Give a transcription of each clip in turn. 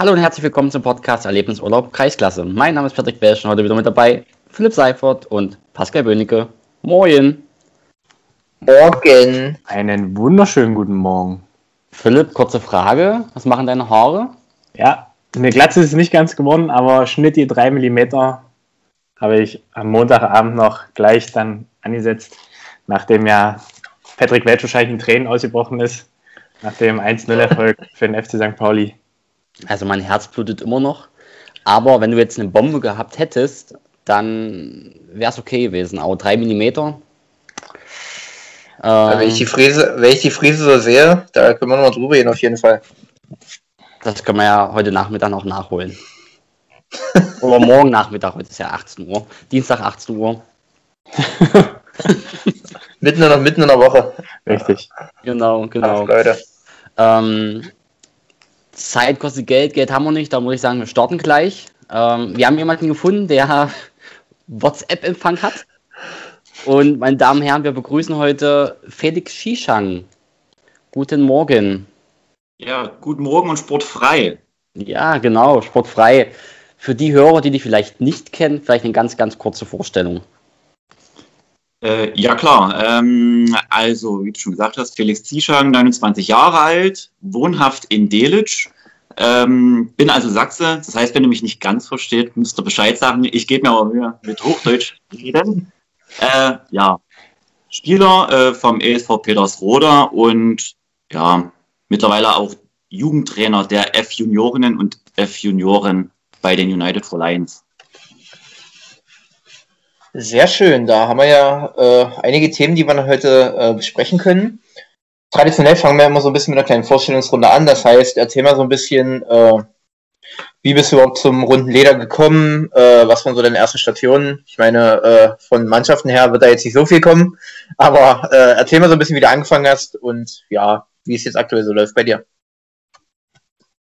Hallo und herzlich willkommen zum Podcast Erlebnisurlaub Kreisklasse. Mein Name ist Patrick Welsch und heute wieder mit dabei Philipp Seifert und Pascal Böhnecke. Moin. Morgen. Einen wunderschönen guten Morgen. Philipp, kurze Frage. Was machen deine Haare? Ja, eine Glatze ist es nicht ganz geworden, aber Schnitt die 3 mm habe ich am Montagabend noch gleich dann angesetzt, nachdem ja Patrick Welch wahrscheinlich in Tränen ausgebrochen ist, nach dem 1-0-Erfolg für den FC St. Pauli. Also mein Herz blutet immer noch. Aber wenn du jetzt eine Bombe gehabt hättest, dann wäre es okay gewesen. Aber 3 mm. Ähm, wenn, ich die Fräse, wenn ich die Fräse so sehe, da können wir nochmal drüber gehen auf jeden Fall. Das können wir ja heute Nachmittag noch nachholen. Oder morgen Nachmittag, heute ist ja 18 Uhr. Dienstag 18 Uhr. mitten, in der, mitten in der Woche. Richtig. Genau, genau. Ach, Leute. Ähm, Zeit kostet Geld, Geld haben wir nicht, da muss ich sagen, wir starten gleich. Ähm, wir haben jemanden gefunden, der WhatsApp-Empfang hat. Und meine Damen und Herren, wir begrüßen heute Felix Shishang. Guten Morgen. Ja, guten Morgen und sportfrei. Ja, genau, sportfrei. Für die Hörer, die dich vielleicht nicht kennen, vielleicht eine ganz, ganz kurze Vorstellung. Äh, ja, klar. Ähm, also, wie du schon gesagt hast, Felix Zieschang, 29 Jahre alt, wohnhaft in Delitzsch. Ähm, bin also Sachse. Das heißt, wenn du mich nicht ganz versteht, müsst ihr Bescheid sagen. Ich gebe mir aber Mühe mit Hochdeutsch reden. Äh, ja, Spieler äh, vom ESV Petersroda und ja, mittlerweile auch Jugendtrainer der F-Juniorinnen und F-Junioren bei den United for Lions. Sehr schön, da haben wir ja äh, einige Themen, die wir heute äh, besprechen können. Traditionell fangen wir immer so ein bisschen mit einer kleinen Vorstellungsrunde an. Das heißt, erzähl mal so ein bisschen, äh, wie bist du überhaupt zum runden Leder gekommen? Äh, was waren so deine ersten Stationen? Ich meine, äh, von Mannschaften her wird da jetzt nicht so viel kommen, aber äh, erzähl mal so ein bisschen, wie du angefangen hast und ja, wie es jetzt aktuell so läuft bei dir.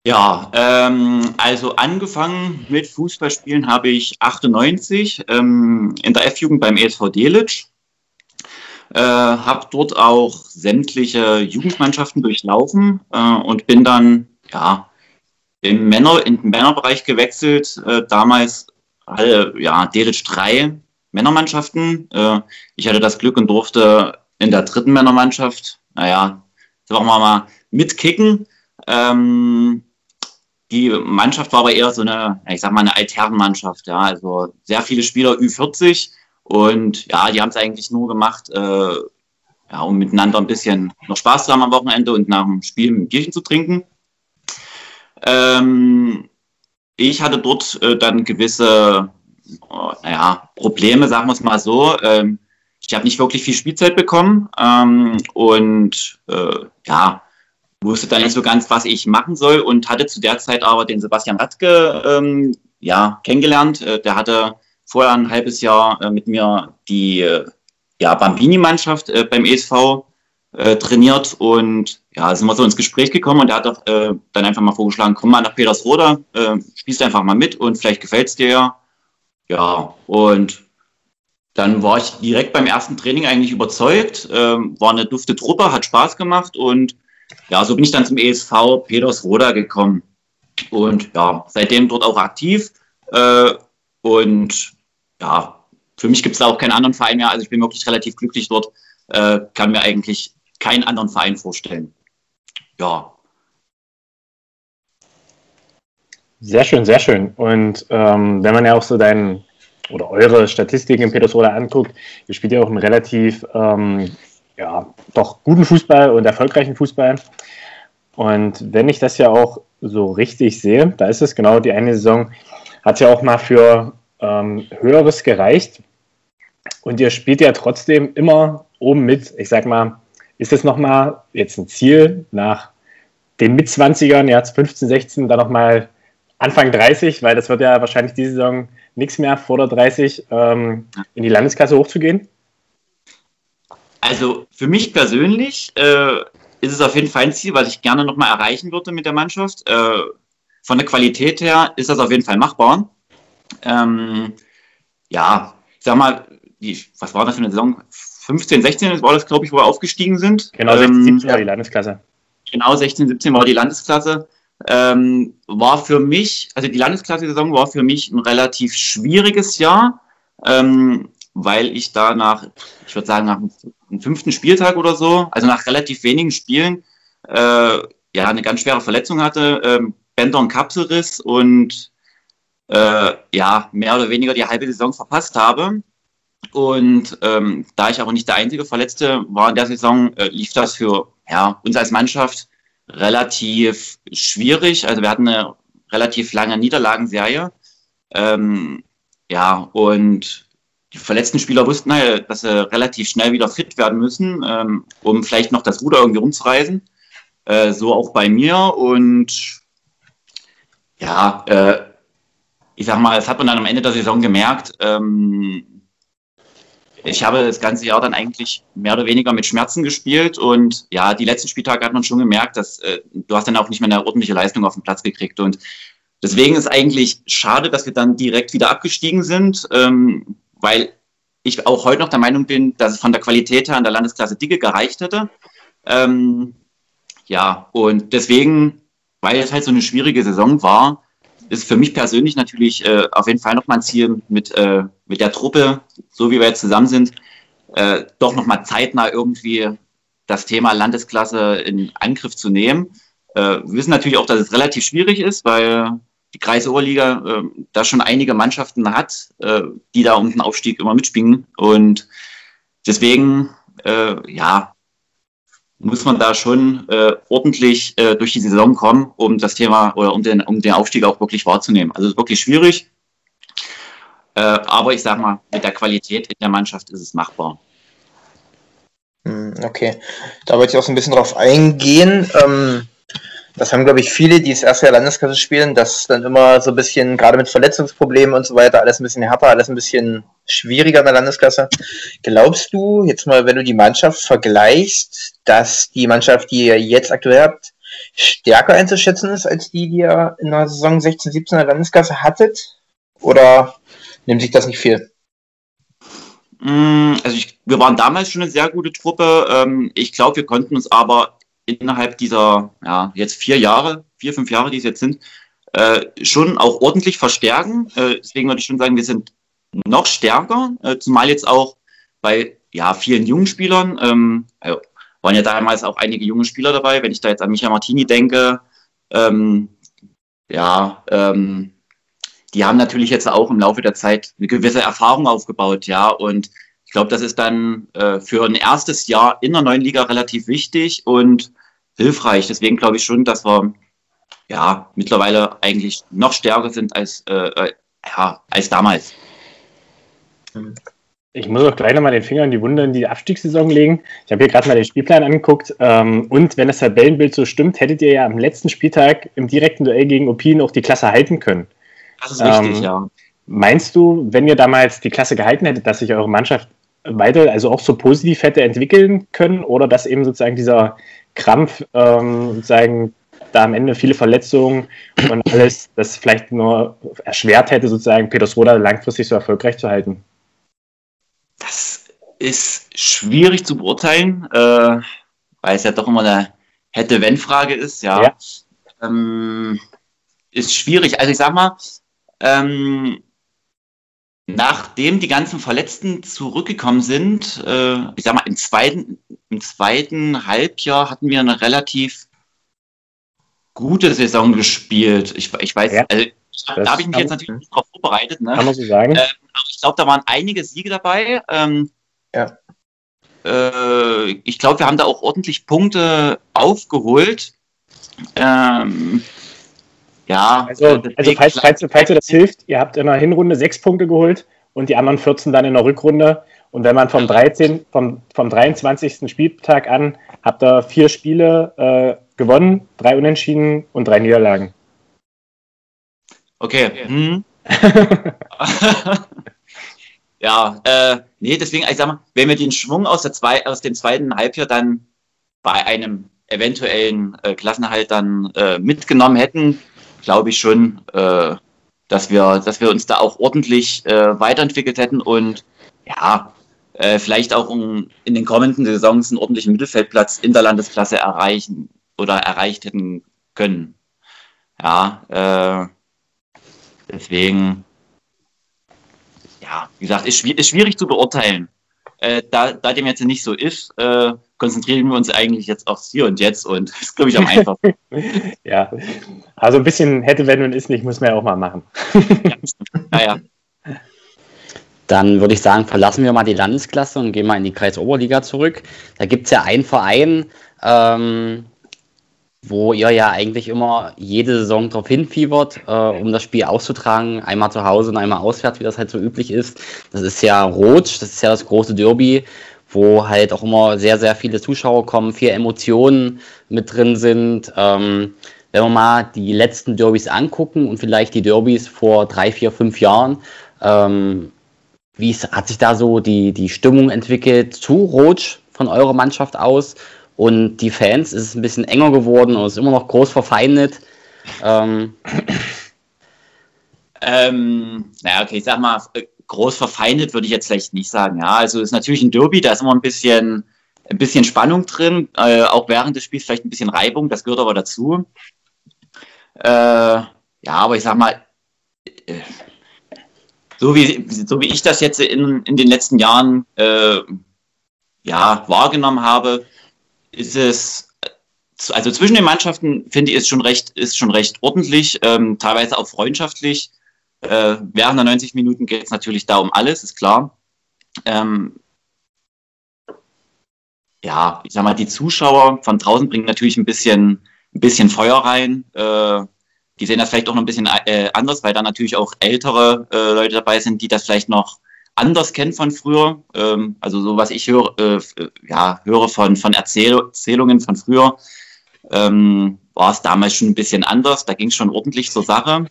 Ja, ähm, also angefangen mit Fußballspielen habe ich 98 ähm, in der F-Jugend beim ESV Delitzsch. Äh, habe dort auch sämtliche Jugendmannschaften durchlaufen äh, und bin dann ja im Männer, in den Männerbereich gewechselt. Äh, damals alle, ja, Delitzsch drei Männermannschaften. Äh, ich hatte das Glück und durfte in der dritten Männermannschaft, naja, sagen wir mal, mitkicken. Ähm, die Mannschaft war aber eher so eine, ich sag mal, eine Altherrenmannschaft, ja. Also sehr viele Spieler Ü40 und ja, die haben es eigentlich nur gemacht, äh, ja, um miteinander ein bisschen noch Spaß zu haben am Wochenende und nach dem Spiel ein Bierchen zu trinken. Ähm, ich hatte dort äh, dann gewisse, oh, naja, Probleme, sagen wir es mal so. Ähm, ich habe nicht wirklich viel Spielzeit bekommen ähm, und äh, ja, wusste dann nicht so ganz, was ich machen soll und hatte zu der Zeit aber den Sebastian Radke ähm, ja, kennengelernt. Äh, der hatte vorher ein halbes Jahr äh, mit mir die äh, ja, Bambini-Mannschaft äh, beim ESV trainiert und ja, sind wir so ins Gespräch gekommen und er hat doch, dann einfach mal vorgeschlagen, komm mal nach Petersroda, äh, spielst einfach mal mit und vielleicht gefällt's dir ja. Ja, und dann war ich direkt beim ersten Training eigentlich überzeugt, äh, war eine dufte Truppe, hat Spaß gemacht und ja, so bin ich dann zum ESV Petersroda gekommen und ja, seitdem dort auch aktiv. Äh, und ja, für mich gibt es da auch keinen anderen Verein mehr. Also ich bin wirklich relativ glücklich dort, äh, kann mir eigentlich keinen anderen Verein vorstellen. Ja. Sehr schön, sehr schön. Und ähm, wenn man ja auch so deinen oder eure Statistiken in Petersroda anguckt, ihr spielt ja auch einen relativ ähm, ja, doch guten Fußball und erfolgreichen Fußball. Und wenn ich das ja auch so richtig sehe, da ist es genau die eine Saison, hat ja auch mal für ähm, Höheres gereicht. Und ihr spielt ja trotzdem immer oben mit. Ich sag mal, ist das nochmal jetzt ein Ziel nach den Mitzwanzigern, jetzt 15, 16, dann nochmal Anfang 30, weil das wird ja wahrscheinlich diese Saison nichts mehr vor der 30, ähm, in die Landesklasse hochzugehen? Also für mich persönlich äh, ist es auf jeden Fall ein Ziel, was ich gerne nochmal erreichen würde mit der Mannschaft. Äh, von der Qualität her ist das auf jeden Fall machbar. Ähm, ja, ich sag mal, die, was war das für eine Saison? 15, 16 war das, glaube ich, wo wir aufgestiegen sind. Genau, 16, 17 ähm, war die Landesklasse. Genau, 16, 17 war die Landesklasse. ähm, war für mich, also die Landesklasse-Saison war für mich ein relativ schwieriges Jahr, ähm, weil ich da nach, ich würde sagen, nach dem fünften Spieltag oder so, also nach relativ wenigen Spielen, äh, ja, eine ganz schwere Verletzung hatte, ähm, Bänder- und Kapselriss und äh, ja, mehr oder weniger die halbe Saison verpasst habe. Und ähm, da ich aber nicht der einzige Verletzte war in der Saison, äh, lief das für ja, uns als Mannschaft relativ schwierig. Also wir hatten eine relativ lange Niederlagenserie. Ähm, ja, und die verletzten Spieler wussten halt, dass sie relativ schnell wieder fit werden müssen, ähm, um vielleicht noch das Ruder irgendwie rumzureißen. Äh, so auch bei mir. Und ja, äh, ich sag mal, das hat man dann am Ende der Saison gemerkt. Ähm, ich habe das ganze Jahr dann eigentlich mehr oder weniger mit Schmerzen gespielt und ja, die letzten Spieltage hat man schon gemerkt, dass äh, du hast dann auch nicht mehr eine ordentliche Leistung auf den Platz gekriegt und deswegen ist eigentlich schade, dass wir dann direkt wieder abgestiegen sind, ähm, weil ich auch heute noch der Meinung bin, dass es von der Qualität her an der Landesklasse Dicke gereicht hätte. Ähm, ja, und deswegen, weil es halt so eine schwierige Saison war, ist für mich persönlich natürlich äh, auf jeden Fall nochmal ein Ziel mit, äh, mit der Truppe, so wie wir jetzt zusammen sind, äh, doch nochmal zeitnah irgendwie das Thema Landesklasse in Angriff zu nehmen. Äh, wir wissen natürlich auch, dass es relativ schwierig ist, weil die Kreisoberliga äh, da schon einige Mannschaften hat, äh, die da um den Aufstieg immer mitspielen. Und deswegen, äh, ja, muss man da schon äh, ordentlich äh, durch die Saison kommen, um das Thema oder um den, um den Aufstieg auch wirklich wahrzunehmen. Also es ist wirklich schwierig. Äh, aber ich sage mal, mit der Qualität in der Mannschaft ist es machbar. Hm, okay, da wollte ich auch so ein bisschen drauf eingehen. Ähm, das haben, glaube ich, viele, die das erste Jahr Landesklasse spielen, dass dann immer so ein bisschen, gerade mit Verletzungsproblemen und so weiter, alles ein bisschen härter, alles ein bisschen schwieriger in der Landesklasse. Glaubst du, jetzt mal, wenn du die Mannschaft vergleichst, dass die Mannschaft, die ihr jetzt aktuell habt, stärker einzuschätzen ist, als die, die ihr in der Saison 16, 17 in der Landesklasse hattet? Oder nimmt sich das nicht viel? Mm, also ich, wir waren damals schon eine sehr gute Truppe. Ähm, ich glaube, wir konnten uns aber innerhalb dieser, ja, jetzt vier Jahre, vier, fünf Jahre, die es jetzt sind, äh, schon auch ordentlich verstärken. Äh, deswegen würde ich schon sagen, wir sind noch stärker, äh, zumal jetzt auch bei ja, vielen jungen Spielern, ähm, also waren ja damals auch einige junge Spieler dabei, wenn ich da jetzt an Micha Martini denke, ähm, ja, ähm, die haben natürlich jetzt auch im Laufe der Zeit eine gewisse Erfahrung aufgebaut, ja, und ich glaube, das ist dann äh, für ein erstes Jahr in der neuen Liga relativ wichtig. Und hilfreich. Deswegen glaube ich schon, dass wir ja mittlerweile eigentlich noch stärker sind als, äh, äh ja, als damals. Ich muss auch gleich nochmal den Finger in die Wunde in die Abstiegssaison legen. Ich habe hier gerade mal den Spielplan angeguckt. Ähm, und wenn das Tabellenbild so stimmt, hättet ihr ja am letzten Spieltag im direkten Duell gegen Opin auch die Klasse halten können. Das ist richtig, ähm, ja. Meinst du, wenn ihr damals die Klasse gehalten hättet, dass sich eure Mannschaft weiter, also auch so positiv hätte entwickeln können oder dass eben sozusagen dieser Krampf ähm, sozusagen da am Ende viele Verletzungen und alles, das vielleicht nur erschwert hätte, sozusagen Petersroda langfristig so erfolgreich zu halten? Das ist schwierig zu beurteilen, äh, weil es ja doch immer eine Hätte-Wenn-Frage ist, ja. ja. Ähm, ist schwierig. Also ich sag mal, ähm, Nachdem die ganzen Verletzten zurückgekommen sind, äh, ich sag mal, im zweiten, im zweiten Halbjahr hatten wir eine relativ gute Saison gespielt. Ich, ich weiß, ja, also, da habe ich mich jetzt natürlich nicht drauf vorbereitet. Ne? Kann man so sagen. Ähm, aber ich glaube, da waren einige Siege dabei. Ähm, ja. Äh, ich glaube, wir haben da auch ordentlich Punkte aufgeholt. Ähm, ja. Also, also falls, falls, falls ihr das hilft, ihr habt in der Hinrunde sechs Punkte geholt und die anderen 14 dann in der Rückrunde. Und wenn man vom 13, vom, vom 23. Spieltag an habt ihr vier Spiele äh, gewonnen, drei Unentschieden und drei Niederlagen. Okay. Hm. ja, äh, nee, deswegen, ich sag mal, wenn wir den Schwung aus, der zwei, aus dem zweiten Halbjahr dann bei einem eventuellen äh, Klassenerhalt dann äh, mitgenommen hätten, glaube ich schon, äh, dass wir, dass wir uns da auch ordentlich äh, weiterentwickelt hätten und ja, äh, vielleicht auch um in den kommenden Saisons einen ordentlichen Mittelfeldplatz in der Landesklasse erreichen oder erreicht hätten können. Ja, äh, deswegen, ja, wie gesagt, ist, ist schwierig zu beurteilen. Äh, da, da dem jetzt nicht so ist, äh, konzentrieren wir uns eigentlich jetzt aufs Hier und Jetzt und das ist, glaube ich, am einfachsten. ja, also ein bisschen hätte, wenn und ist nicht, muss man ja auch mal machen. ja, ja. Dann würde ich sagen, verlassen wir mal die Landesklasse und gehen mal in die Kreisoberliga zurück. Da gibt es ja einen Verein, ähm, wo ihr ja eigentlich immer jede Saison darauf hinfiebert, äh, um das Spiel auszutragen. Einmal zu Hause und einmal auswärts, wie das halt so üblich ist. Das ist ja Rot, das ist ja das große Derby, wo halt auch immer sehr, sehr viele Zuschauer kommen, viel Emotionen mit drin sind. Ähm, wenn wir mal die letzten Derbys angucken und vielleicht die Derbys vor drei, vier, fünf Jahren, ähm, wie hat sich da so die, die Stimmung entwickelt zu Rot von eurer Mannschaft aus? Und die Fans ist es ein bisschen enger geworden und ist immer noch groß verfeindet. Ähm, ähm, naja, okay, ich sag mal, groß verfeindet würde ich jetzt vielleicht nicht sagen. Ja, also ist natürlich ein Derby, da ist immer ein bisschen, ein bisschen Spannung drin, äh, auch während des Spiels vielleicht ein bisschen Reibung, das gehört aber dazu. Äh, ja, aber ich sag mal, äh, so wie, so wie ich das jetzt in, in den letzten Jahren äh, ja, wahrgenommen habe, ist es, also zwischen den Mannschaften finde ich, ist schon recht, ist schon recht ordentlich, ähm, teilweise auch freundschaftlich. Äh, während der 90 Minuten geht es natürlich da um alles, ist klar. Ähm, ja, ich sag mal, die Zuschauer von draußen bringen natürlich ein bisschen, ein bisschen Feuer rein. Äh, die sehen das vielleicht auch noch ein bisschen äh, anders, weil da natürlich auch ältere äh, Leute dabei sind, die das vielleicht noch anders kennen von früher. Ähm, also so was ich höre, äh, ja, höre von, von Erzähl Erzählungen von früher, ähm, war es damals schon ein bisschen anders. Da ging es schon ordentlich zur Sache.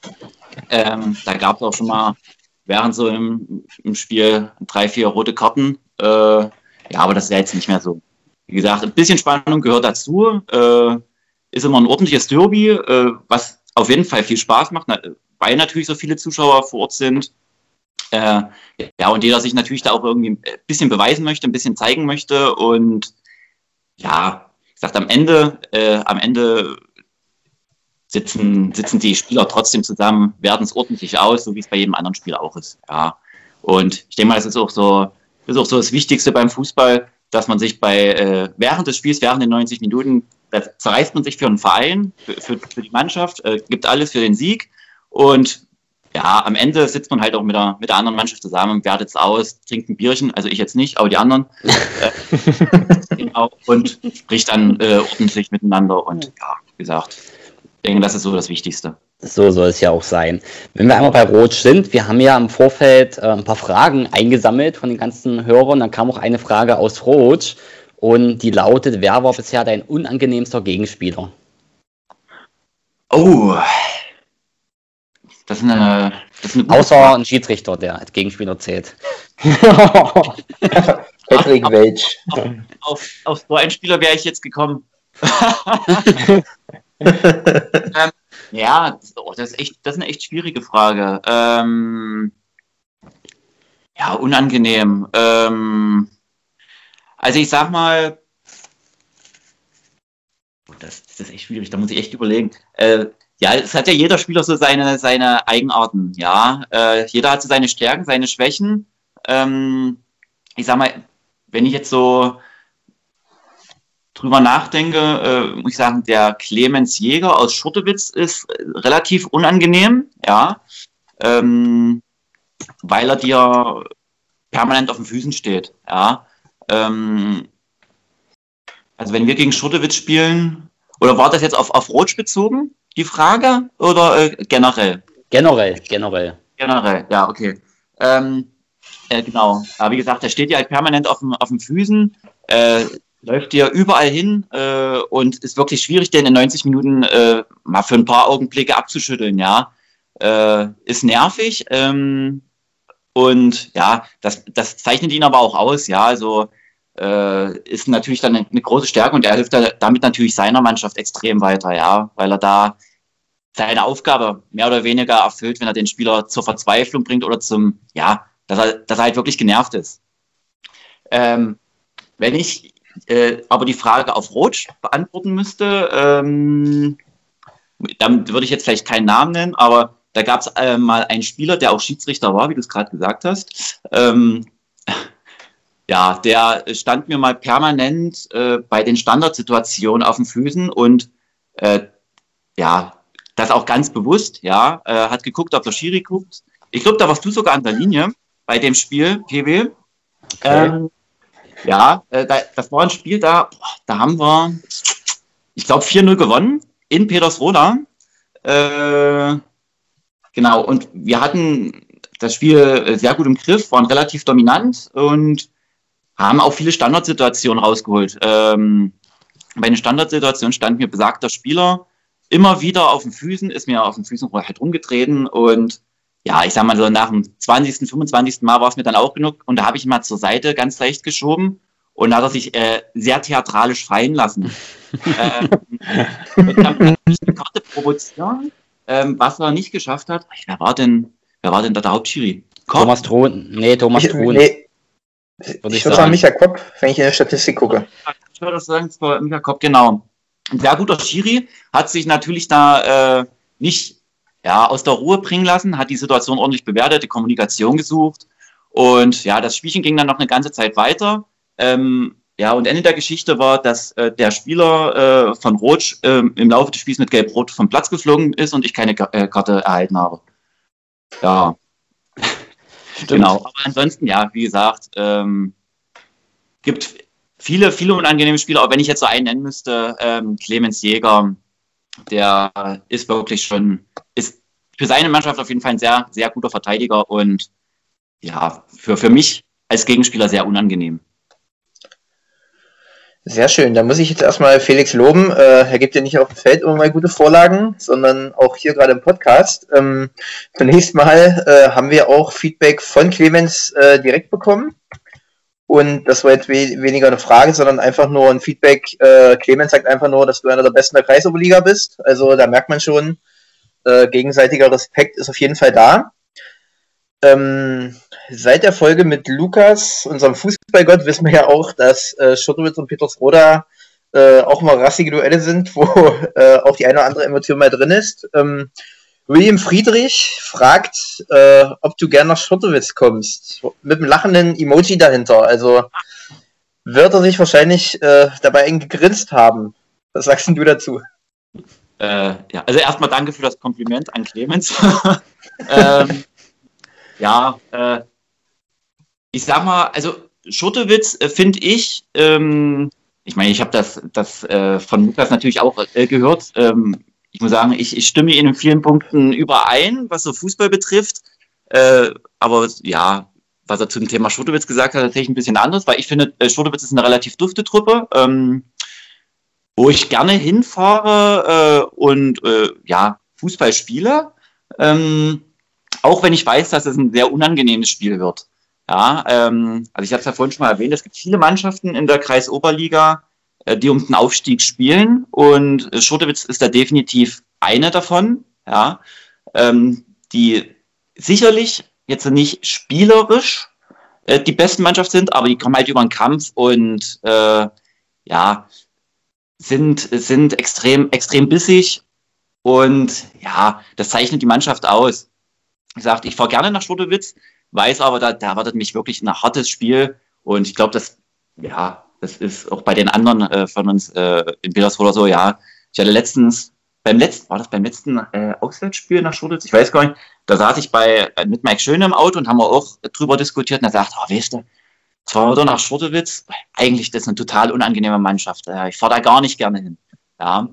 Ähm, da gab es auch schon mal während so im, im Spiel drei, vier rote Karten. Äh, ja, aber das wäre jetzt nicht mehr so. Wie gesagt, ein bisschen Spannung gehört dazu. Äh, ist immer ein ordentliches Derby, äh, was auf jeden Fall viel Spaß macht, weil natürlich so viele Zuschauer vor Ort sind. Äh, ja, und jeder sich natürlich da auch irgendwie ein bisschen beweisen möchte, ein bisschen zeigen möchte. Und ja, ich sagte, am Ende, äh, am Ende sitzen, sitzen die Spieler trotzdem zusammen, werden es ordentlich aus, so wie es bei jedem anderen Spiel auch ist. Ja. Und ich denke mal, das ist auch so, das ist auch so das Wichtigste beim Fußball, dass man sich bei äh, während des Spiels, während den 90 Minuten, da zerreißt man sich für einen Verein, für, für, für die Mannschaft, äh, gibt alles für den Sieg und ja, am Ende sitzt man halt auch mit der, mit der anderen Mannschaft zusammen, wertet es aus, trinkt ein Bierchen, also ich jetzt nicht, aber die anderen. äh, genau, und spricht dann äh, ordentlich miteinander. Und ja, wie gesagt, ich denke, das ist so das Wichtigste. So soll es ja auch sein. Wenn wir einmal bei Rot sind, wir haben ja im Vorfeld äh, ein paar Fragen eingesammelt von den ganzen Hörern. Dann kam auch eine Frage aus Rot und die lautet: Wer war bisher dein unangenehmster Gegenspieler? Oh, das ist eine. Das ist eine Außer Frage. ein Schiedsrichter, der als Gegenspieler zählt. Patrick Welch. Auf, auf, auf, so einen Spieler wäre ich jetzt gekommen. ähm, ja, oh, das, ist echt, das ist eine echt schwierige Frage. Ähm, ja, unangenehm. Ähm, also ich sag mal, oh, das, das, ist echt schwierig, da muss ich echt überlegen. Äh, ja, es hat ja jeder Spieler so seine, seine Eigenarten, ja. Äh, jeder hat so seine Stärken, seine Schwächen. Ähm, ich sag mal, wenn ich jetzt so drüber nachdenke, äh, muss ich sagen, der Clemens Jäger aus Schurtewitz ist relativ unangenehm, ja. Ähm, weil er dir permanent auf den Füßen steht, ja. Ähm, also wenn wir gegen Schurtewitz spielen, oder war das jetzt auf, auf Rot bezogen? Die Frage oder äh, generell? Generell, generell. Generell, ja, okay. Ähm, äh, genau. Aber wie gesagt, der steht ja halt permanent auf dem, auf dem Füßen, äh, läuft dir überall hin äh, und ist wirklich schwierig, den in 90 Minuten äh, mal für ein paar Augenblicke abzuschütteln, ja. Äh, ist nervig ähm, und ja, das, das zeichnet ihn aber auch aus, ja. Also äh, ist natürlich dann eine, eine, große Stärke und er hilft damit natürlich seiner Mannschaft extrem weiter, ja, weil er da seine Aufgabe mehr oder weniger erfüllt, wenn er den Spieler zur Verzweiflung bringt oder zum, ja, dass er, dass er halt wirklich genervt ist. Ähm, wenn ich äh, aber die Frage auf Rot beantworten müsste, ähm, da würde ich jetzt vielleicht keinen Namen nennen, aber da gab es äh, mal einen Spieler, der auch Schiedsrichter war, wie du es gerade gesagt hast. Ähm, ja, der stand mir mal permanent äh, bei den Standardsituationen auf den Füßen und äh, ja, das auch ganz bewusst, ja, äh, hat geguckt, ob der Schiri guckt. Ich glaube, da warst du sogar an der Linie bei dem Spiel, PW. Okay. Ähm, ja, äh, da, das war ein Spiel, da, da haben wir, ich glaube, 4-0 gewonnen in Petersroda. Äh, genau, und wir hatten das Spiel sehr gut im Griff, waren relativ dominant und haben auch viele Standardsituationen rausgeholt. Ähm, bei den Standardsituationen stand mir besagter Spieler immer wieder auf den Füßen, ist mir auf den Füßen halt rumgetreten und ja, ich sag mal so nach dem 20., 25. Mal war es mir dann auch genug und da habe ich ihn mal zur Seite ganz leicht geschoben und da hat er sich äh, sehr theatralisch fallen lassen. ähm, und dann eine Karte provozieren, ähm, was er nicht geschafft hat. Wer war denn, wer war denn da der Hauptschiri? Thomas Thron. Nee, Thomas Thron. Nee. Ich würde sagen, Micha Kopp, wenn ich in der Statistik gucke. Ich würde sagen, es war Micha Kopp, genau. Ein sehr guter Schiri hat sich natürlich da äh, nicht ja, aus der Ruhe bringen lassen, hat die Situation ordentlich bewertet, die Kommunikation gesucht. Und ja, das Spielchen ging dann noch eine ganze Zeit weiter. Ähm, ja, und Ende der Geschichte war, dass äh, der Spieler äh, von Rotsch äh, im Laufe des Spiels mit Gelb-Rot vom Platz geflogen ist und ich keine äh, Karte erhalten habe. Ja. genau. Aber ansonsten, ja, wie gesagt, ähm, gibt viele, viele unangenehme Spieler, aber wenn ich jetzt so einen nennen müsste, ähm, Clemens Jäger, der ist wirklich schon, ist für seine Mannschaft auf jeden Fall ein sehr, sehr guter Verteidiger und ja, für, für mich als Gegenspieler sehr unangenehm. Sehr schön. Da muss ich jetzt erstmal Felix loben. Äh, er gibt ja nicht auf dem Feld immer mal gute Vorlagen, sondern auch hier gerade im Podcast. Ähm, zunächst mal äh, haben wir auch Feedback von Clemens äh, direkt bekommen. Und das war jetzt we weniger eine Frage, sondern einfach nur ein Feedback. Äh, Clemens sagt einfach nur, dass du einer der Besten der Kreisoberliga bist. Also da merkt man schon, äh, gegenseitiger Respekt ist auf jeden Fall da. Ähm, seit der Folge mit Lukas, unserem Fußballgott, wissen wir ja auch, dass äh, Schotterwitz und Petersroda äh, auch mal rassige Duelle sind, wo äh, auch die eine oder andere Emotion mal drin ist. Ähm, William Friedrich fragt, äh, ob du gern nach Schottowitz kommst. Mit einem lachenden Emoji dahinter. Also wird er sich wahrscheinlich äh, dabei gegrinst haben. Was sagst du dazu? Äh, ja, also erstmal danke für das Kompliment an Clemens. ähm, ja, äh, ich sag mal, also Schottewitz äh, finde ich, ähm, ich meine, ich habe das, das äh, von Lukas natürlich auch gehört. Ähm, ich muss sagen, ich, ich stimme Ihnen in vielen Punkten überein, was so Fußball betrifft. Äh, aber ja, was er zum Thema Schurtewitz gesagt hat, tatsächlich ein bisschen anders, weil ich finde, äh, Schurtewitz ist eine relativ dufte Truppe, ähm, wo ich gerne hinfahre äh, und äh, ja, Fußball spiele. Ähm, auch wenn ich weiß, dass es ein sehr unangenehmes Spiel wird. Ja, ähm, also ich habe es ja vorhin schon mal erwähnt, es gibt viele Mannschaften in der Kreisoberliga, die um den Aufstieg spielen. Und äh, Schurtewitz ist da definitiv eine davon, ja, ähm, die sicherlich jetzt nicht spielerisch äh, die besten Mannschaft sind, aber die kommen halt über den Kampf und äh, ja, sind, sind extrem, extrem bissig und ja, das zeichnet die Mannschaft aus. Wie gesagt, ich fahre gerne nach Schurtewitz, weiß aber, da, da erwartet mich wirklich ein hartes Spiel und ich glaube, das ja, das ist auch bei den anderen äh, von uns äh, in Petersburg oder so, ja. Ich hatte letztens, beim letzten, war das beim letzten äh, Auswärtsspiel nach Schuditz? Ich weiß gar nicht. Da saß ich bei, äh, mit Mike Schöne im Auto und haben wir auch drüber diskutiert und er sagt, oh, weißt du, wir doch nach Schurtewitz. Eigentlich das ist eine total unangenehme Mannschaft. Ich fahre da gar nicht gerne hin. Ja.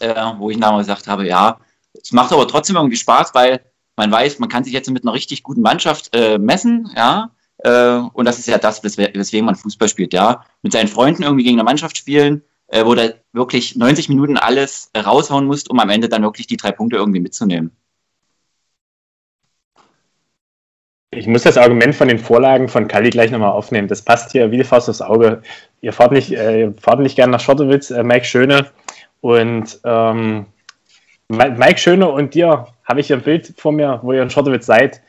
Äh, wo ich dann gesagt habe, ja, es macht aber trotzdem irgendwie Spaß, weil man weiß, man kann sich jetzt mit einer richtig guten Mannschaft äh, messen, ja. Äh, und das ist ja das, weswegen man Fußball spielt, ja. Mit seinen Freunden irgendwie gegen eine Mannschaft spielen, äh, wo du wirklich 90 Minuten alles äh, raushauen musst, um am Ende dann wirklich die drei Punkte irgendwie mitzunehmen. Ich muss das Argument von den Vorlagen von Kali gleich nochmal aufnehmen. Das passt hier wie die Faust aufs Auge. Ihr fahrt nicht, äh, fahrt nicht gern nach Schottowitz, äh, Mike Schöne. Und ähm, Mike Schöne und dir habe ich hier ein Bild vor mir, wo ihr in Schottowitz seid.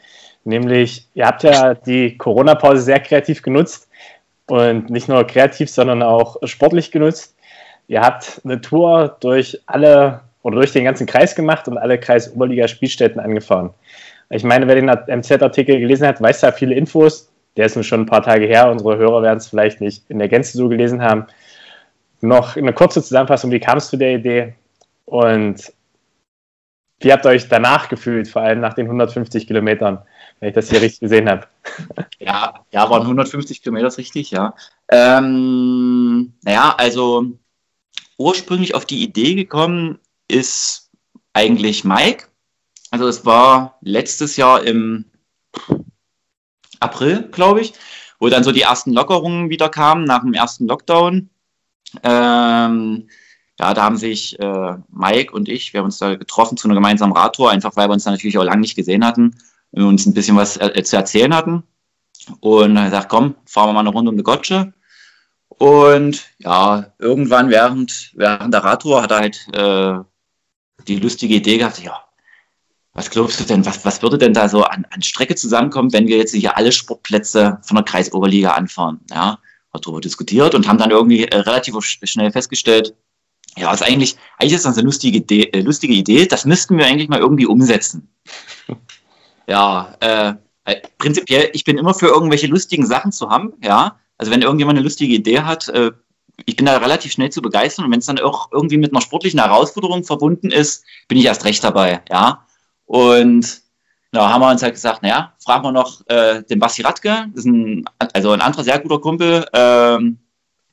Nämlich, ihr habt ja die Corona-Pause sehr kreativ genutzt und nicht nur kreativ, sondern auch sportlich genutzt. Ihr habt eine Tour durch alle oder durch den ganzen Kreis gemacht und alle Kreis-Oberliga-Spielstätten angefahren. Ich meine, wer den MZ-Artikel gelesen hat, weiß ja viele Infos. Der ist nun schon ein paar Tage her. Unsere Hörer werden es vielleicht nicht in der Gänze so gelesen haben. Noch eine kurze Zusammenfassung, wie kam es zu der Idee? Und wie habt ihr euch danach gefühlt, vor allem nach den 150 Kilometern, wenn ich das hier richtig gesehen habe? Ja, ja, waren 150 Kilometer, richtig, ja. Ähm, naja, also ursprünglich auf die Idee gekommen ist eigentlich Mike. Also es war letztes Jahr im April, glaube ich, wo dann so die ersten Lockerungen wieder kamen nach dem ersten Lockdown. Ähm, ja, da haben sich äh, Mike und ich, wir haben uns da getroffen zu einer gemeinsamen Radtour, einfach weil wir uns da natürlich auch lange nicht gesehen hatten uns ein bisschen was äh, zu erzählen hatten. Und er sagt, komm, fahren wir mal eine Runde um die Gotsche. Und ja, irgendwann während, während der Radtour hat er halt äh, die lustige Idee gehabt, ja, was glaubst du denn, was, was würde denn da so an, an Strecke zusammenkommen, wenn wir jetzt hier alle Sportplätze von der Kreisoberliga anfahren? Ja, hat darüber diskutiert und haben dann irgendwie äh, relativ schnell festgestellt, ja, ist eigentlich, eigentlich ist das eine lustige Idee, äh, lustige Idee, das müssten wir eigentlich mal irgendwie umsetzen. Ja, äh, äh, prinzipiell, ich bin immer für irgendwelche lustigen Sachen zu haben, ja. Also wenn irgendjemand eine lustige Idee hat, äh, ich bin da relativ schnell zu begeistern und wenn es dann auch irgendwie mit einer sportlichen Herausforderung verbunden ist, bin ich erst recht dabei, ja. Und da haben wir uns halt gesagt, naja, fragen wir noch äh, den Basti Radke, das ist ein, also ein anderer sehr guter Kumpel, ähm,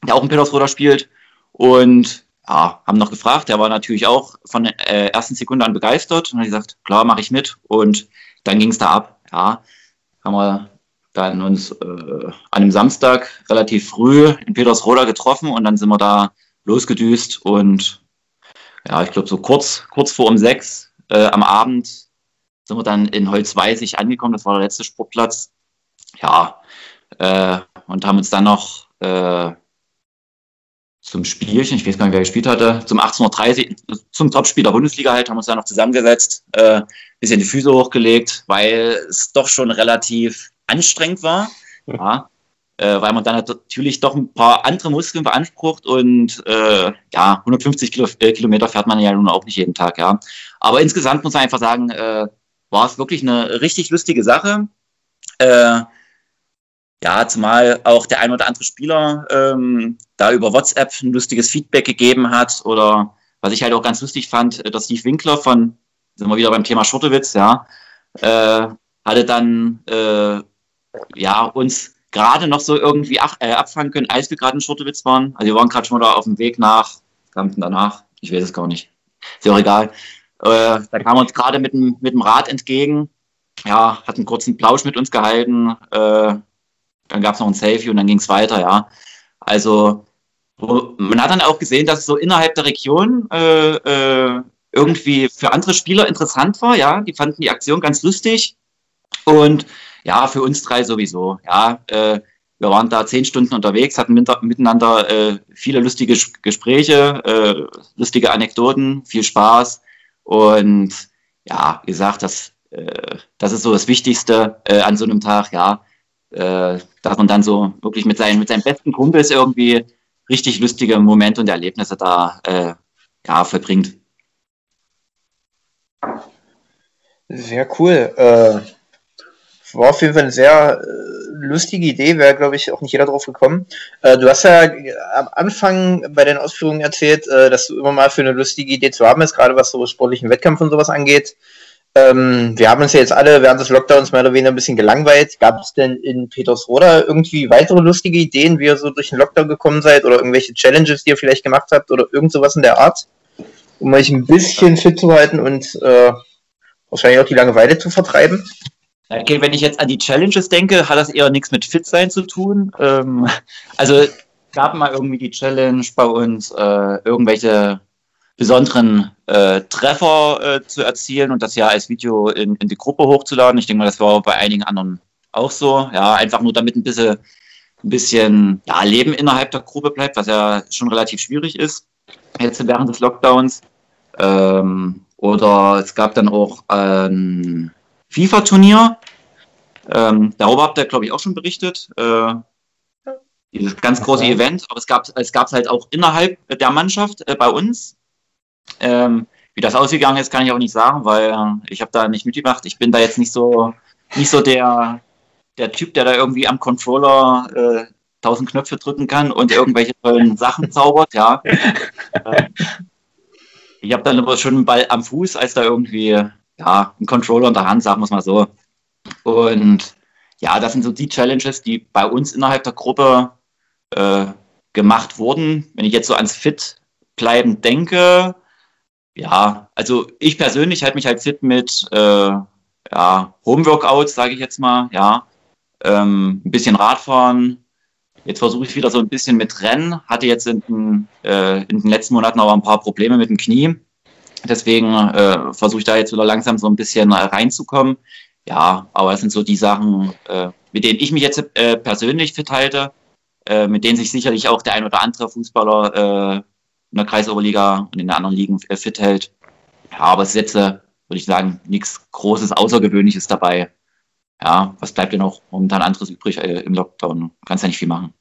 der auch in Petersroda spielt. Und ja, haben noch gefragt, der war natürlich auch von der äh, ersten Sekunde an begeistert und hat gesagt, klar, mache ich mit. Und dann ging es da ab. Ja, haben wir dann uns äh, an einem Samstag relativ früh in Petersroda getroffen und dann sind wir da losgedüst und ja, ich glaube so kurz, kurz vor um sechs äh, am Abend sind wir dann in Holzweißig angekommen, das war der letzte Sportplatz. Ja, äh, und haben uns dann noch äh, zum Spielchen, ich weiß gar nicht, wer gespielt hatte, zum 18.30 Uhr, zum Topspiel der Bundesliga halt, haben uns da noch zusammengesetzt, äh, bisschen die Füße hochgelegt, weil es doch schon relativ anstrengend war. Ja, äh, weil man dann natürlich doch ein paar andere Muskeln beansprucht und äh, ja, 150 Kilo, äh, Kilometer fährt man ja nun auch nicht jeden Tag, ja. Aber insgesamt muss man einfach sagen, äh, war es wirklich eine richtig lustige Sache. Ja, zumal auch der ein oder andere Spieler ähm, da über WhatsApp ein lustiges Feedback gegeben hat oder was ich halt auch ganz lustig fand, äh, dass Steve Winkler von, sind wir wieder beim Thema Schurtewitz, ja, äh, hatte dann äh, ja uns gerade noch so irgendwie ach, äh, abfangen können, als wir gerade in Schurtewitz waren. Also wir waren gerade schon mal da auf dem Weg nach, kam danach, ich weiß es gar nicht, ist ja auch egal. Äh, da kam uns gerade mit dem, mit dem Rad entgegen, ja, hat einen kurzen Plausch mit uns gehalten, äh, dann gab es noch ein Selfie und dann ging es weiter, ja. Also man hat dann auch gesehen, dass es so innerhalb der Region äh, äh, irgendwie für andere Spieler interessant war, ja. Die fanden die Aktion ganz lustig und ja, für uns drei sowieso, ja. Äh, wir waren da zehn Stunden unterwegs, hatten miteinander äh, viele lustige Gespräche, äh, lustige Anekdoten, viel Spaß und ja, wie gesagt, das, äh, das ist so das Wichtigste an so einem Tag, ja äh, dass man dann so wirklich mit seinen, mit seinen besten Kumpels irgendwie richtig lustige Momente und Erlebnisse da äh, ja, verbringt. Sehr cool. Äh, war auf jeden Fall eine sehr äh, lustige Idee, wäre, glaube ich, auch nicht jeder drauf gekommen. Äh, du hast ja am Anfang bei den Ausführungen erzählt, äh, dass du immer mal für eine lustige Idee zu haben ist, gerade was so sportlichen Wettkampf und sowas angeht. Ähm, wir haben uns ja jetzt alle während des Lockdowns mehr oder weniger ein bisschen gelangweilt. Gab es denn in Petersroda irgendwie weitere lustige Ideen, wie ihr so durch den Lockdown gekommen seid oder irgendwelche Challenges, die ihr vielleicht gemacht habt oder irgend sowas in der Art, um euch ein bisschen fit zu halten und äh, wahrscheinlich auch die Langeweile zu vertreiben? Okay, wenn ich jetzt an die Challenges denke, hat das eher nichts mit Fit-Sein zu tun. Ähm, also gab mal irgendwie die Challenge bei uns, äh, irgendwelche besonderen äh, Treffer äh, zu erzielen und das ja als Video in, in die Gruppe hochzuladen. Ich denke mal, das war bei einigen anderen auch so. Ja, einfach nur damit ein bisschen, ein bisschen ja, Leben innerhalb der Gruppe bleibt, was ja schon relativ schwierig ist jetzt während des Lockdowns. Ähm, oder es gab dann auch ein FIFA-Turnier. Ähm, darüber habt ihr, glaube ich, auch schon berichtet. Äh, dieses ganz große Event, aber es gab es gab halt auch innerhalb der Mannschaft äh, bei uns ähm, wie das ausgegangen ist, kann ich auch nicht sagen, weil äh, ich habe da nicht mitgemacht. Ich bin da jetzt nicht so, nicht so der, der Typ, der da irgendwie am Controller äh, tausend Knöpfe drücken kann und irgendwelche tollen Sachen zaubert, ja. Ich habe dann aber schon einen Ball am Fuß, als da irgendwie, ja, ein Controller in der Hand, sagen wir es mal so. Und ja, das sind so die Challenges, die bei uns innerhalb der Gruppe äh, gemacht wurden. Wenn ich jetzt so ans Fit bleiben denke, ja, also ich persönlich halte mich halt fit mit äh, ja, Homeworkouts, sage ich jetzt mal, ja. Ähm, ein bisschen Radfahren. Jetzt versuche ich wieder so ein bisschen mit Rennen. Hatte jetzt in den, äh, in den letzten Monaten aber ein paar Probleme mit dem Knie. Deswegen äh, versuche ich da jetzt wieder langsam so ein bisschen reinzukommen. Ja, aber es sind so die Sachen, äh, mit denen ich mich jetzt äh, persönlich fit halte, äh, mit denen sich sicherlich auch der ein oder andere Fußballer äh, in der Kreisoberliga und in den anderen Ligen äh, fit hält. Ja, aber äh, würde ich sagen, nichts Großes, Außergewöhnliches dabei. Ja, was bleibt denn noch momentan anderes übrig äh, im Lockdown? Kannst ja nicht viel machen.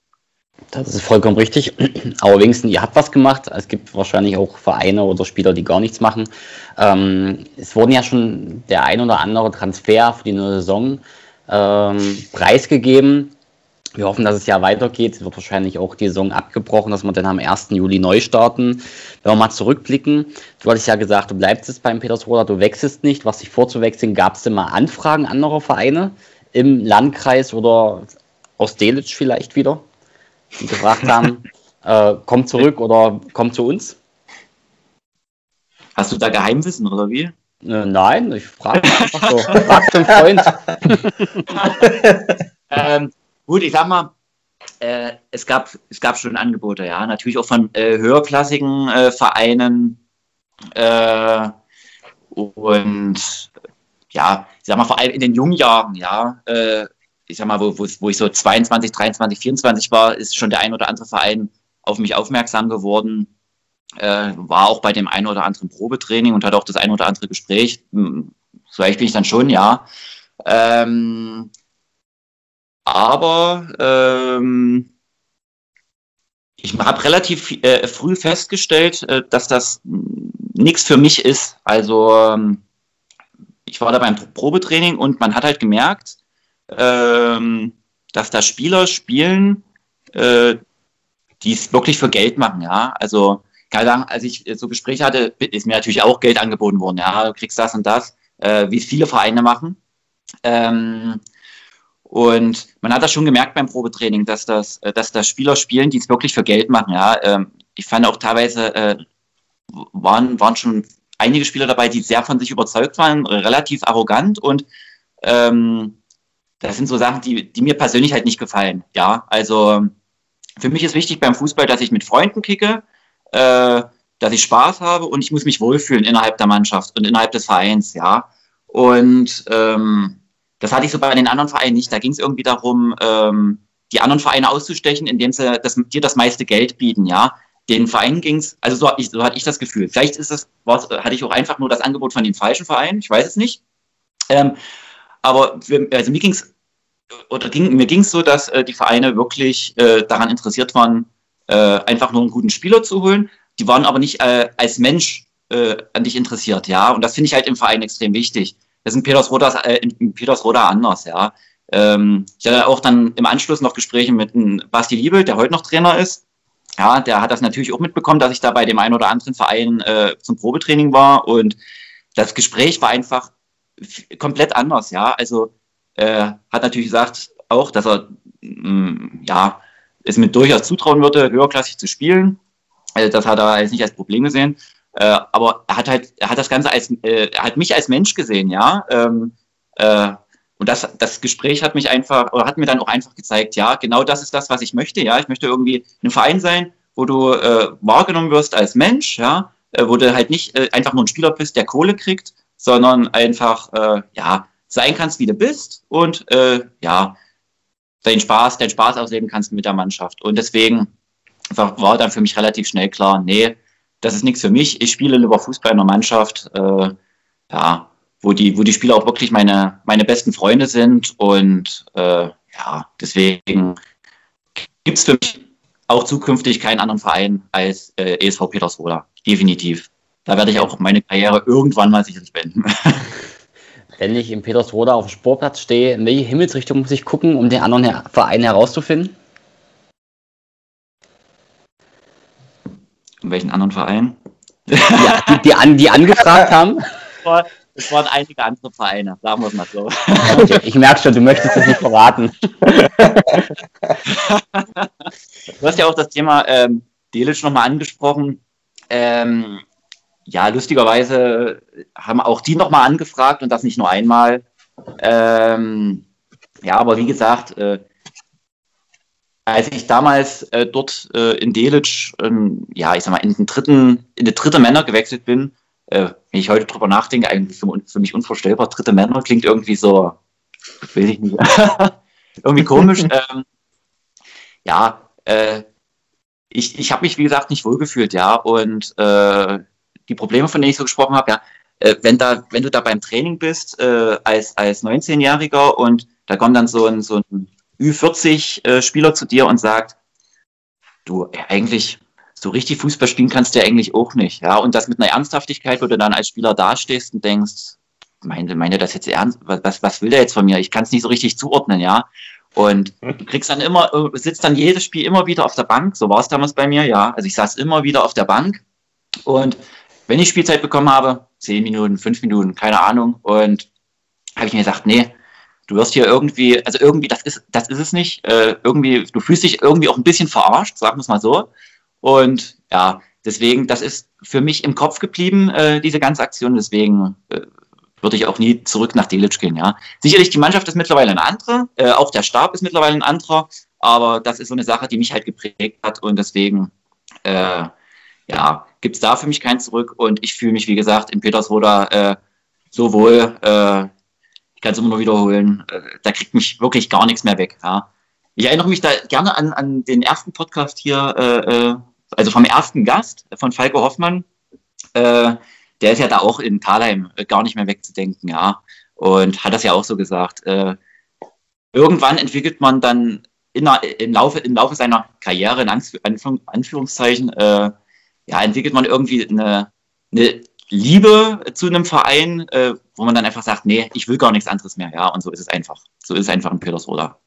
Das ist vollkommen richtig. Aber wenigstens, ihr habt was gemacht. Es gibt wahrscheinlich auch Vereine oder Spieler, die gar nichts machen. Ähm, es wurden ja schon der ein oder andere Transfer für die neue Saison ähm, preisgegeben. Wir hoffen, dass es ja weitergeht. Es wird wahrscheinlich auch die Saison abgebrochen, dass wir dann am 1. Juli neu starten. Wenn wir mal zurückblicken, du hattest ja gesagt, du bleibst jetzt beim Petersroda, du wechselst nicht. Was dich vorzuwechseln, gab es denn mal Anfragen anderer Vereine im Landkreis oder aus Delitzsch vielleicht wieder? die gefragt haben, äh, komm zurück oder komm zu uns? Hast du da Geheimwissen oder wie? Äh, nein, ich frage einfach so. Frag den Freund. ähm, gut, ich sag mal, äh, es, gab, es gab schon Angebote, ja. Natürlich auch von äh, höherklassigen äh, Vereinen. Äh, und ja, ich sag mal, vor allem in den jungen Jahren, ja, äh, ich sag mal, wo, wo ich so 22, 23, 24 war, ist schon der ein oder andere Verein auf mich aufmerksam geworden, äh, war auch bei dem einen oder anderen Probetraining und hatte auch das ein oder andere Gespräch. Hm, so echt bin ich dann schon, ja. Ähm, aber ähm, ich habe relativ äh, früh festgestellt, äh, dass das nichts für mich ist. Also ähm, ich war da beim Probetraining und man hat halt gemerkt, ähm, dass da Spieler spielen, äh, die es wirklich für Geld machen, ja. Also kann ich sagen, als ich so Gespräche hatte, ist mir natürlich auch Geld angeboten worden, ja, du kriegst das und das, äh, wie es viele Vereine machen. Ähm, und man hat das schon gemerkt beim Probetraining, dass das, äh, dass das Spieler spielen, die es wirklich für Geld machen, ja. Ähm, ich fand auch teilweise äh, waren, waren schon einige Spieler dabei, die sehr von sich überzeugt waren, relativ arrogant und ähm, das sind so Sachen, die, die mir persönlich halt nicht gefallen. Ja, also für mich ist wichtig beim Fußball, dass ich mit Freunden kicke, äh, dass ich Spaß habe und ich muss mich wohlfühlen innerhalb der Mannschaft und innerhalb des Vereins, ja. Und ähm, das hatte ich so bei den anderen Vereinen nicht. Da ging es irgendwie darum, ähm, die anderen Vereine auszustechen, indem sie das, dir das meiste Geld bieten, ja. Den Vereinen ging es, also so, so hatte ich das Gefühl. Vielleicht ist das, was, hatte ich auch einfach nur das Angebot von den falschen Vereinen, ich weiß es nicht. Ähm, aber für, also mir ging es oder ging, mir ging es so, dass äh, die Vereine wirklich äh, daran interessiert waren, äh, einfach nur einen guten Spieler zu holen. Die waren aber nicht äh, als Mensch äh, an dich interessiert, ja. Und das finde ich halt im Verein extrem wichtig. Das sind Petersroda, äh, in Petersroda anders, ja. Ähm, ich hatte auch dann im Anschluss noch Gespräche mit Basti Liebel, der heute noch Trainer ist. Ja, der hat das natürlich auch mitbekommen, dass ich da bei dem einen oder anderen Verein äh, zum Probetraining war. Und das Gespräch war einfach komplett anders, ja. Also äh, hat natürlich gesagt auch, dass er mh, mm, ja, es mir durchaus zutrauen würde, höherklassig zu spielen. Also das hat er jetzt nicht als Problem gesehen. Äh, aber er hat halt, er hat das Ganze als, äh, er hat mich als Mensch gesehen, ja. Ähm, äh, und das, das Gespräch hat mich einfach, oder hat mir dann auch einfach gezeigt, ja, genau das ist das, was ich möchte, ja. Ich möchte irgendwie in einem Verein sein, wo du äh, wahrgenommen wirst als Mensch, ja, äh, wo du halt nicht äh, einfach nur ein Spieler bist, der Kohle kriegt, sondern einfach, äh, ja, sein kannst, wie du bist und äh, ja, deinen Spaß, deinen Spaß ausleben kannst mit der Mannschaft. Und deswegen war dann für mich relativ schnell klar, nee, das ist nichts für mich. Ich spiele lieber Fußball in einer Mannschaft, äh, ja, wo die, wo die Spieler auch wirklich meine, meine besten Freunde sind. Und äh, ja, deswegen gibt es für mich auch zukünftig keinen anderen Verein als äh, ESV Petersroda. Definitiv. da werde ich auch meine Karriere irgendwann mal sicherlich beenden. Wenn ich in Petersroda auf dem Sportplatz stehe, in welche Himmelsrichtung muss ich gucken, um den anderen Verein herauszufinden? In welchen anderen Verein? Ja, die, die, an, die angefragt haben. Es waren einige andere Vereine, sagen wir es mal so. Okay, ich merke schon, du möchtest das nicht verraten. du hast ja auch das Thema ähm, Delic nochmal angesprochen. Ähm, ja, lustigerweise haben auch die nochmal angefragt und das nicht nur einmal. Ähm, ja, aber wie gesagt, äh, als ich damals äh, dort äh, in Delitzsch, ähm, ja, ich sag mal, in den dritten, in die dritte Männer gewechselt bin, äh, wenn ich heute drüber nachdenke, eigentlich für, für, mich unvorstellbar. Dritte Männer klingt irgendwie so, weiß ich nicht, irgendwie komisch. ähm, ja, äh, ich, ich habe mich, wie gesagt, nicht wohlgefühlt, ja, und äh, die Probleme, von denen ich so gesprochen habe, ja, äh, wenn, da, wenn du da beim Training bist als, als 19-Jähriger und da kommt dann so ein, so ein Ü40-Spieler zu dir und sagt, du, ja, eigentlich so richtig Fußball spielen kannst du ja eigentlich auch nicht. Ja, und das mit einer Ernsthaftigkeit, wo du dann als Spieler dastehst und denkst, meine, meine das jetzt ernst, was, was will der jetzt von mir? Ich kann es nicht so richtig zuordnen, ja. Und du kriegst dann immer, äh, sitzt dann jedes Spiel immer wieder auf der Bank. So war es damals bei mir, ja. Also ich saß immer wieder auf der Bank und wenn ich Spielzeit bekommen habe, zehn Minuten, fünf Minuten, keine Ahnung. Und habe ich mir gesagt, nee, du wirst hier irgendwie, also irgendwie, das ist, das ist es nicht. Äh, irgendwie, du fühlst dich irgendwie auch ein bisschen verarscht, sagen wir es mal so. Und ja, deswegen, das ist für mich im Kopf geblieben, äh, diese ganze Aktion. Deswegen äh, würde ich auch nie zurück nach Delitzsch gehen, ja. Sicherlich, die Mannschaft ist mittlerweile eine andere, äh, auch der Stab ist mittlerweile ein anderer, aber das ist so eine Sache, die mich halt geprägt hat und deswegen, äh, ja, gibt es da für mich kein Zurück. Und ich fühle mich, wie gesagt, in Petersroda äh, so wohl, äh, ich kann es immer nur wiederholen, äh, da kriegt mich wirklich gar nichts mehr weg. Ja. Ich erinnere mich da gerne an, an den ersten Podcast hier, äh, äh also vom ersten Gast, von Falco Hoffmann. Äh, der ist ja da auch in Thalheim äh, gar nicht mehr wegzudenken, ja. Und hat das ja auch so gesagt. Äh, irgendwann entwickelt man dann in, im, Laufe, im Laufe seiner Karriere, in Anführungszeichen, äh, ja, entwickelt man irgendwie eine, eine Liebe zu einem Verein, äh, wo man dann einfach sagt, nee, ich will gar nichts anderes mehr. Ja, und so ist es einfach. So ist es einfach in Petersroda.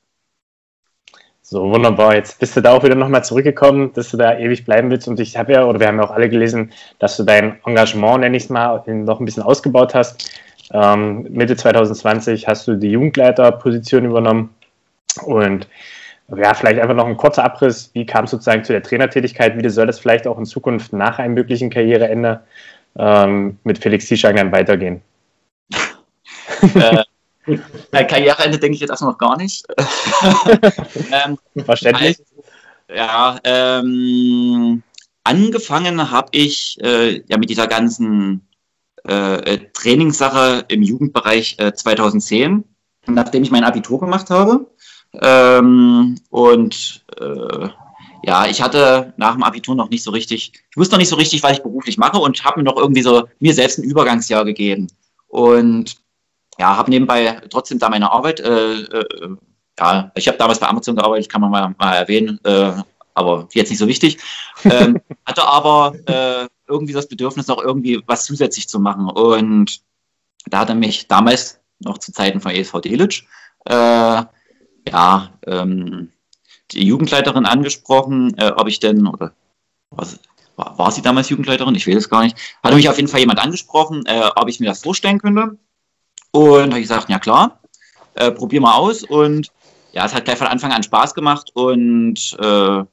So, wunderbar. Jetzt bist du da auch wieder nochmal zurückgekommen, dass du da ewig bleiben willst. Und ich habe ja, oder wir haben ja auch alle gelesen, dass du dein Engagement, nenne ich es mal, noch ein bisschen ausgebaut hast. Ähm, Mitte 2020 hast du die Jugendleiterposition übernommen. Und ja, vielleicht einfach noch ein kurzer Abriss. Wie kam es sozusagen zu der Trainertätigkeit? Wie soll das vielleicht auch in Zukunft nach einem möglichen Karriereende ähm, mit Felix Zischang dann weitergehen? Äh, Karriereende denke ich jetzt erstmal noch gar nicht. ähm, Verständlich. Also, ja, ähm, angefangen habe ich äh, ja mit dieser ganzen äh, Trainingssache im Jugendbereich äh, 2010, nachdem ich mein Abitur gemacht habe. Ähm, und äh, ja, ich hatte nach dem Abitur noch nicht so richtig, ich wusste noch nicht so richtig, was ich beruflich mache und habe mir noch irgendwie so mir selbst ein Übergangsjahr gegeben. Und ja, habe nebenbei trotzdem da meine Arbeit, äh, äh, ja, ich habe damals bei Amazon gearbeitet, kann man mal, mal erwähnen, äh, aber jetzt nicht so wichtig. Ähm, hatte aber äh, irgendwie das Bedürfnis, noch irgendwie was zusätzlich zu machen. Und da hat er mich damals, noch zu Zeiten von ESV Delitzsch, äh, ja, ähm, die Jugendleiterin angesprochen, äh, ob ich denn, oder was, war, war, sie damals Jugendleiterin? Ich weiß es gar nicht. Hatte mich auf jeden Fall jemand angesprochen, äh, ob ich mir das vorstellen könnte. Und habe ich gesagt, ja klar, äh, probier mal aus. Und ja, es hat gleich von Anfang an Spaß gemacht. Und äh,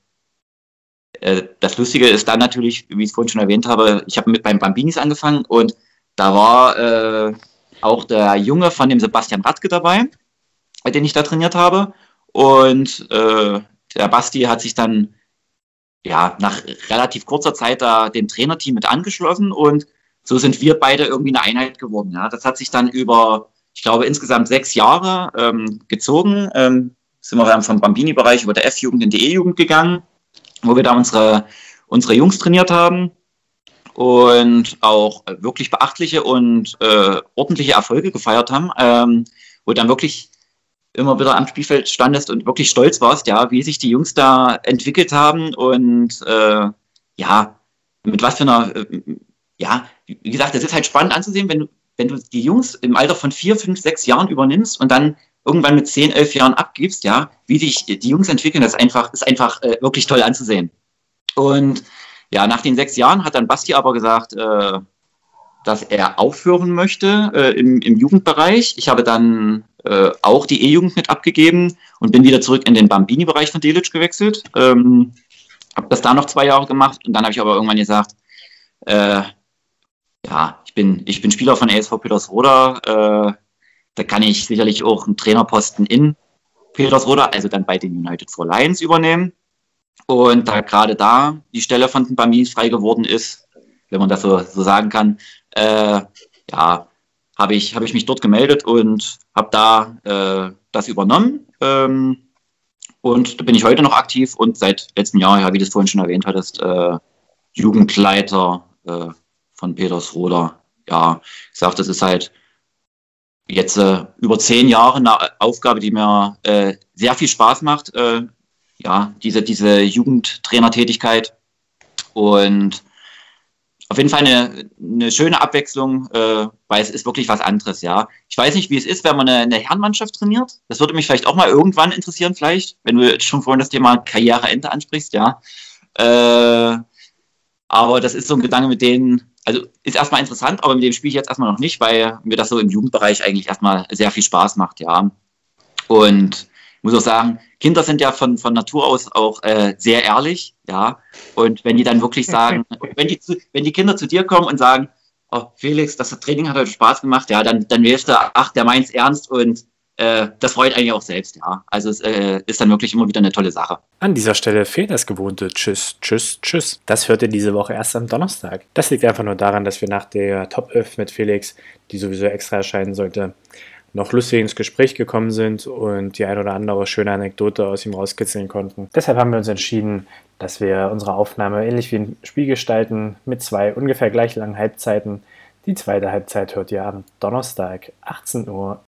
äh, das Lustige ist dann natürlich, wie ich es vorhin schon erwähnt habe, ich habe mit beim Bambinis angefangen und da war äh, auch der Junge von dem Sebastian Radke dabei den ich da trainiert habe. Und äh, der Basti hat sich dann ja nach relativ kurzer Zeit da dem Trainerteam mit angeschlossen und so sind wir beide irgendwie eine Einheit geworden. Ja, das hat sich dann über, ich glaube, insgesamt sechs Jahre ähm, gezogen. Ähm, sind wir dann vom Bambini-Bereich über der F-Jugend in die E-Jugend gegangen, wo wir da unsere, unsere Jungs trainiert haben und auch wirklich beachtliche und äh, ordentliche Erfolge gefeiert haben, ähm, wo dann wirklich immer wieder am Spielfeld standest und wirklich stolz warst, ja, wie sich die Jungs da entwickelt haben und äh, ja, mit was für einer äh, ja, wie gesagt, das ist halt spannend anzusehen, wenn du, wenn du die Jungs im Alter von vier, fünf, sechs Jahren übernimmst und dann irgendwann mit zehn, elf Jahren abgibst, ja, wie sich die Jungs entwickeln, das ist einfach, ist einfach äh, wirklich toll anzusehen. Und ja, nach den sechs Jahren hat dann Basti aber gesagt, äh, dass er aufhören möchte äh, im, im Jugendbereich. Ich habe dann äh, auch die E-Jugend mit abgegeben und bin wieder zurück in den Bambini-Bereich von Delic gewechselt. Ähm, habe das da noch zwei Jahre gemacht und dann habe ich aber irgendwann gesagt, äh, ja, ich bin, ich bin Spieler von ASV Petersroda. Äh, da kann ich sicherlich auch einen Trainerposten in Petersroda, also dann bei den United for Lions übernehmen. Und da gerade da die Stelle von den Baminis frei geworden ist, wenn man das so, so sagen kann, äh, ja, habe ich, hab ich mich dort gemeldet und habe da äh, das übernommen. Ähm, und da bin ich heute noch aktiv und seit letztem Jahr, ja, wie du es vorhin schon erwähnt hattest, äh, Jugendleiter äh, von Petersroda. Ja, ich sag, das ist halt jetzt äh, über zehn Jahre eine Aufgabe, die mir äh, sehr viel Spaß macht. Äh, ja, diese, diese Jugendtrainertätigkeit. Und auf jeden Fall eine, eine schöne Abwechslung, äh, weil es ist wirklich was anderes, ja. Ich weiß nicht, wie es ist, wenn man eine, eine Herrenmannschaft trainiert. Das würde mich vielleicht auch mal irgendwann interessieren, vielleicht, wenn du jetzt schon vorhin das Thema Karriereende ansprichst, ja. Äh, aber das ist so ein Gedanke, mit denen, also ist erstmal interessant, aber mit dem spiele ich jetzt erstmal noch nicht, weil mir das so im Jugendbereich eigentlich erstmal sehr viel Spaß macht, ja. Und ich muss auch sagen, Kinder sind ja von, von Natur aus auch äh, sehr ehrlich, ja. Und wenn die dann wirklich sagen, wenn die, zu, wenn die Kinder zu dir kommen und sagen, oh, Felix, das Training hat heute Spaß gemacht, ja, dann, dann weißt du, ach, der meint's ernst und äh, das freut eigentlich auch selbst, ja. Also es äh, ist dann wirklich immer wieder eine tolle Sache. An dieser Stelle fehlt das gewohnte Tschüss, Tschüss, Tschüss. Das hört ihr diese Woche erst am Donnerstag. Das liegt einfach nur daran, dass wir nach der Top 11 mit Felix, die sowieso extra erscheinen sollte, noch lustig ins Gespräch gekommen sind und die ein oder andere schöne Anekdote aus ihm rauskitzeln konnten. Deshalb haben wir uns entschieden, dass wir unsere Aufnahme ähnlich wie ein Spiel gestalten, mit zwei ungefähr gleich langen Halbzeiten. Die zweite Halbzeit hört ihr am Donnerstag, 18 Uhr,